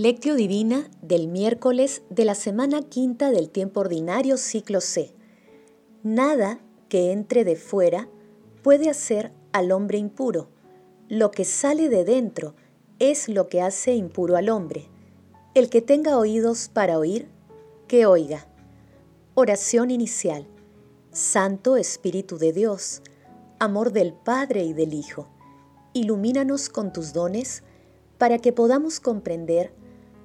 Lectio Divina del miércoles de la semana quinta del tiempo ordinario ciclo C. Nada que entre de fuera puede hacer al hombre impuro. Lo que sale de dentro es lo que hace impuro al hombre. El que tenga oídos para oír, que oiga. Oración inicial. Santo Espíritu de Dios, amor del Padre y del Hijo, ilumínanos con tus dones para que podamos comprender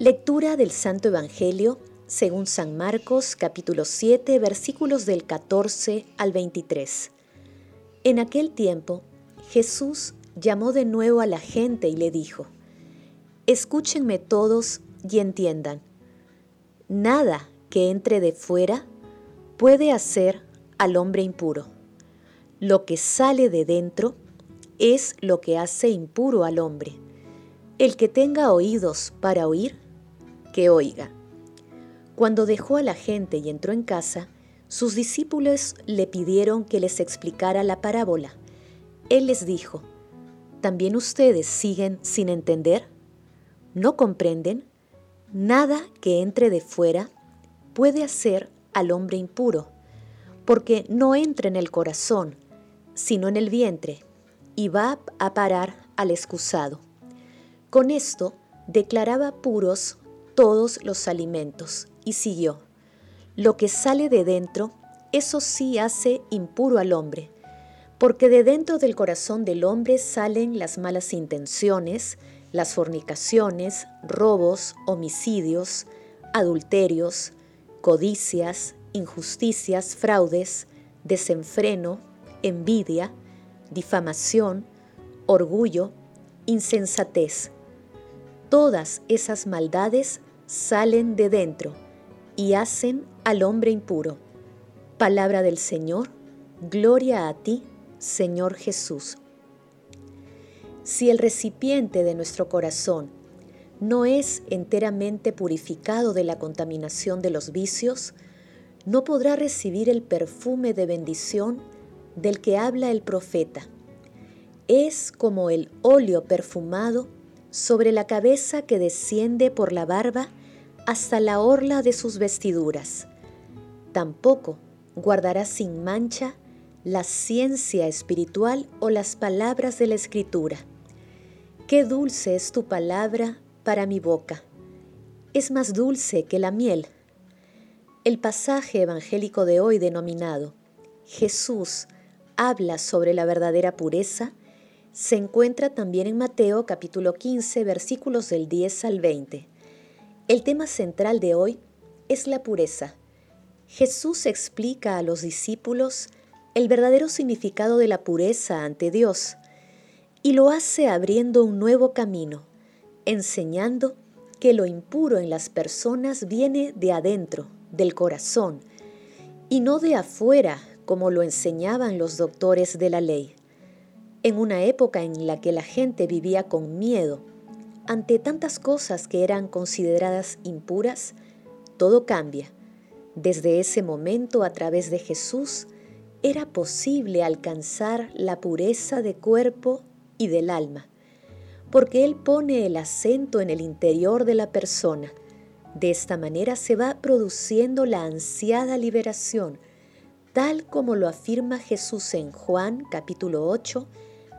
Lectura del Santo Evangelio según San Marcos capítulo 7 versículos del 14 al 23. En aquel tiempo Jesús llamó de nuevo a la gente y le dijo, Escúchenme todos y entiendan, nada que entre de fuera puede hacer al hombre impuro. Lo que sale de dentro es lo que hace impuro al hombre. El que tenga oídos para oír, que oiga. Cuando dejó a la gente y entró en casa, sus discípulos le pidieron que les explicara la parábola. Él les dijo, ¿también ustedes siguen sin entender? ¿No comprenden? Nada que entre de fuera puede hacer al hombre impuro, porque no entra en el corazón, sino en el vientre, y va a parar al excusado. Con esto declaraba puros todos los alimentos y siguió. Lo que sale de dentro, eso sí hace impuro al hombre, porque de dentro del corazón del hombre salen las malas intenciones, las fornicaciones, robos, homicidios, adulterios, codicias, injusticias, fraudes, desenfreno, envidia, difamación, orgullo, insensatez. Todas esas maldades salen de dentro y hacen al hombre impuro. Palabra del Señor, gloria a ti, Señor Jesús. Si el recipiente de nuestro corazón no es enteramente purificado de la contaminación de los vicios, no podrá recibir el perfume de bendición del que habla el profeta. Es como el óleo perfumado sobre la cabeza que desciende por la barba hasta la orla de sus vestiduras. Tampoco guardará sin mancha la ciencia espiritual o las palabras de la Escritura. Qué dulce es tu palabra para mi boca. Es más dulce que la miel. El pasaje evangélico de hoy denominado Jesús habla sobre la verdadera pureza se encuentra también en Mateo capítulo 15 versículos del 10 al 20. El tema central de hoy es la pureza. Jesús explica a los discípulos el verdadero significado de la pureza ante Dios y lo hace abriendo un nuevo camino, enseñando que lo impuro en las personas viene de adentro, del corazón, y no de afuera como lo enseñaban los doctores de la ley. En una época en la que la gente vivía con miedo ante tantas cosas que eran consideradas impuras, todo cambia. Desde ese momento, a través de Jesús, era posible alcanzar la pureza de cuerpo y del alma porque Él pone el acento en el interior de la persona. De esta manera se va produciendo la ansiada liberación, tal como lo afirma Jesús en Juan capítulo 8,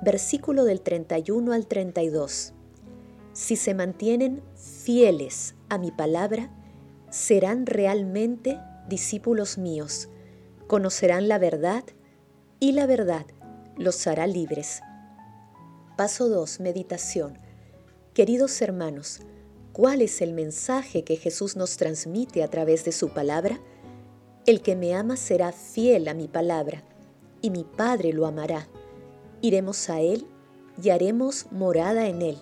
versículo del 31 al 32. Si se mantienen fieles a mi palabra, serán realmente discípulos míos, conocerán la verdad y la verdad los hará libres. Paso 2. Meditación. Queridos hermanos, ¿cuál es el mensaje que Jesús nos transmite a través de su palabra? El que me ama será fiel a mi palabra, y mi Padre lo amará. Iremos a Él y haremos morada en Él,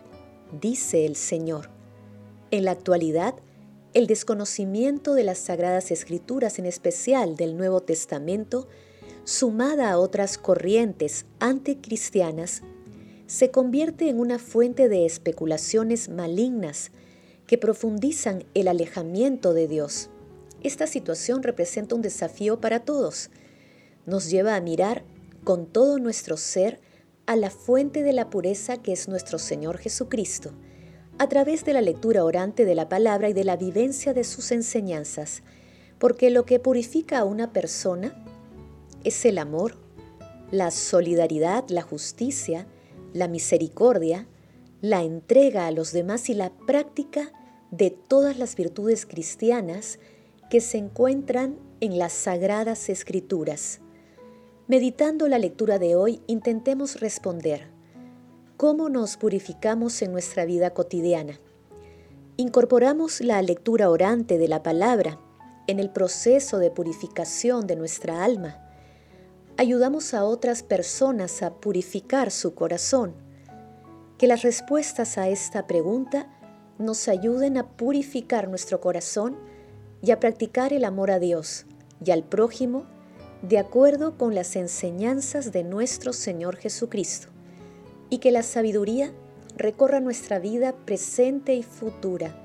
dice el Señor. En la actualidad, el desconocimiento de las Sagradas Escrituras, en especial del Nuevo Testamento, sumada a otras corrientes anticristianas, se convierte en una fuente de especulaciones malignas que profundizan el alejamiento de Dios. Esta situación representa un desafío para todos. Nos lleva a mirar con todo nuestro ser a la fuente de la pureza que es nuestro Señor Jesucristo, a través de la lectura orante de la palabra y de la vivencia de sus enseñanzas, porque lo que purifica a una persona es el amor, la solidaridad, la justicia, la misericordia, la entrega a los demás y la práctica de todas las virtudes cristianas que se encuentran en las sagradas escrituras. Meditando la lectura de hoy, intentemos responder, ¿cómo nos purificamos en nuestra vida cotidiana? Incorporamos la lectura orante de la palabra en el proceso de purificación de nuestra alma. Ayudamos a otras personas a purificar su corazón. Que las respuestas a esta pregunta nos ayuden a purificar nuestro corazón y a practicar el amor a Dios y al prójimo de acuerdo con las enseñanzas de nuestro Señor Jesucristo, y que la sabiduría recorra nuestra vida presente y futura.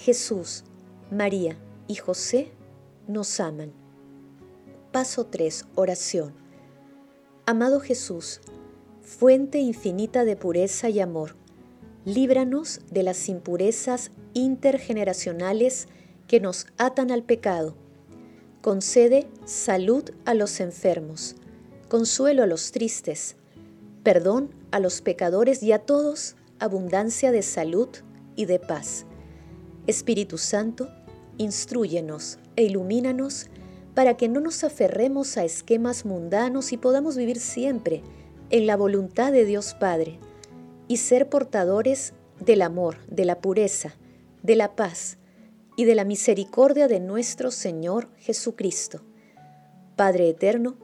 Jesús, María y José nos aman. Paso 3. Oración. Amado Jesús, fuente infinita de pureza y amor, líbranos de las impurezas intergeneracionales que nos atan al pecado Concede salud a los enfermos, consuelo a los tristes, perdón a los pecadores y a todos abundancia de salud y de paz. Espíritu Santo, instruyenos e ilumínanos para que no nos aferremos a esquemas mundanos y podamos vivir siempre en la voluntad de Dios Padre y ser portadores del amor, de la pureza, de la paz, y de la misericordia de nuestro Señor Jesucristo. Padre eterno,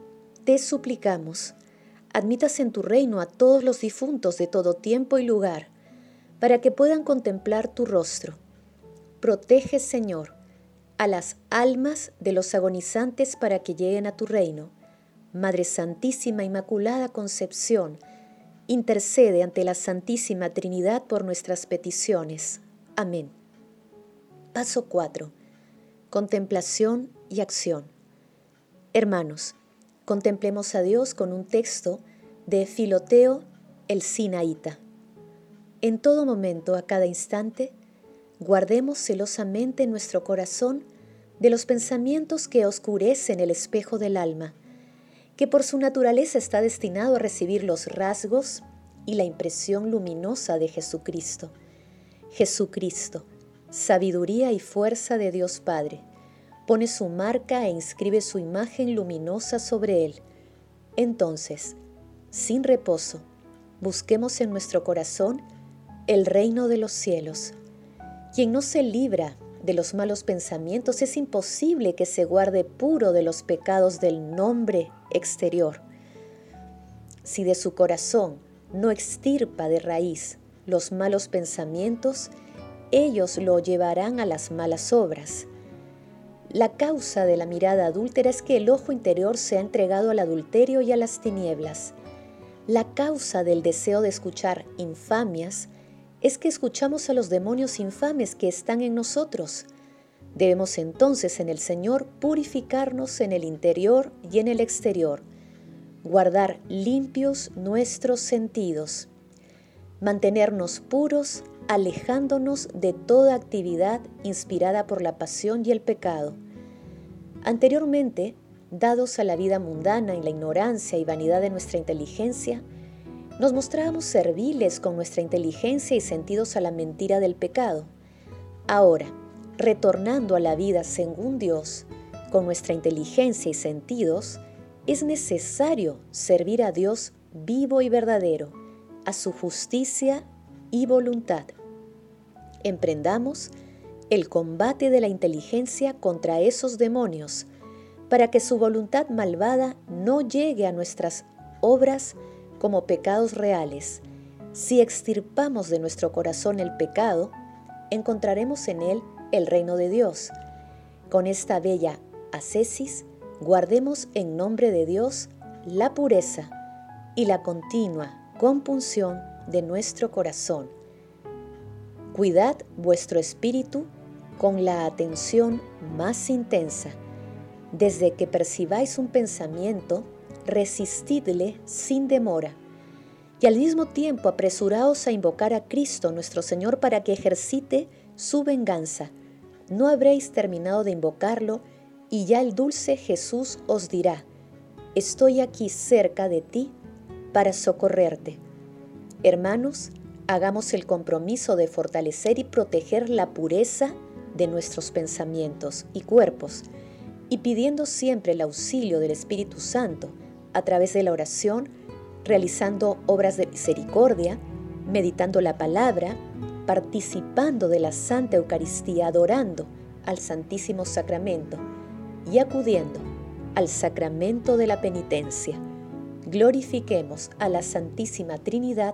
te suplicamos, admitas en tu reino a todos los difuntos de todo tiempo y lugar, para que puedan contemplar tu rostro. Protege, Señor, a las almas de los agonizantes para que lleguen a tu reino. Madre Santísima Inmaculada Concepción, intercede ante la Santísima Trinidad por nuestras peticiones. Amén. Paso 4. Contemplación y acción. Hermanos, contemplemos a Dios con un texto de Filoteo el Sinaíta. En todo momento, a cada instante, guardemos celosamente nuestro corazón de los pensamientos que oscurecen el espejo del alma, que por su naturaleza está destinado a recibir los rasgos y la impresión luminosa de Jesucristo. Jesucristo, sabiduría y fuerza de Dios Padre. Pone su marca e inscribe su imagen luminosa sobre él. Entonces, sin reposo, busquemos en nuestro corazón el reino de los cielos. Quien no se libra de los malos pensamientos es imposible que se guarde puro de los pecados del nombre exterior. Si de su corazón no extirpa de raíz los malos pensamientos, ellos lo llevarán a las malas obras. La causa de la mirada adúltera es que el ojo interior se ha entregado al adulterio y a las tinieblas. La causa del deseo de escuchar infamias es que escuchamos a los demonios infames que están en nosotros. Debemos entonces en el Señor purificarnos en el interior y en el exterior, guardar limpios nuestros sentidos, mantenernos puros alejándonos de toda actividad inspirada por la pasión y el pecado. Anteriormente, dados a la vida mundana y la ignorancia y vanidad de nuestra inteligencia, nos mostrábamos serviles con nuestra inteligencia y sentidos a la mentira del pecado. Ahora, retornando a la vida según Dios, con nuestra inteligencia y sentidos, es necesario servir a Dios vivo y verdadero, a su justicia y voluntad. Emprendamos el combate de la inteligencia contra esos demonios, para que su voluntad malvada no llegue a nuestras obras como pecados reales. Si extirpamos de nuestro corazón el pecado, encontraremos en él el reino de Dios. Con esta bella ascesis, guardemos en nombre de Dios la pureza y la continua compunción de nuestro corazón. Cuidad vuestro espíritu con la atención más intensa. Desde que percibáis un pensamiento, resistidle sin demora. Y al mismo tiempo apresuraos a invocar a Cristo nuestro Señor para que ejercite su venganza. No habréis terminado de invocarlo y ya el dulce Jesús os dirá, estoy aquí cerca de ti para socorrerte. Hermanos, hagamos el compromiso de fortalecer y proteger la pureza de nuestros pensamientos y cuerpos, y pidiendo siempre el auxilio del Espíritu Santo a través de la oración, realizando obras de misericordia, meditando la palabra, participando de la Santa Eucaristía, adorando al Santísimo Sacramento y acudiendo al sacramento de la penitencia. Glorifiquemos a la Santísima Trinidad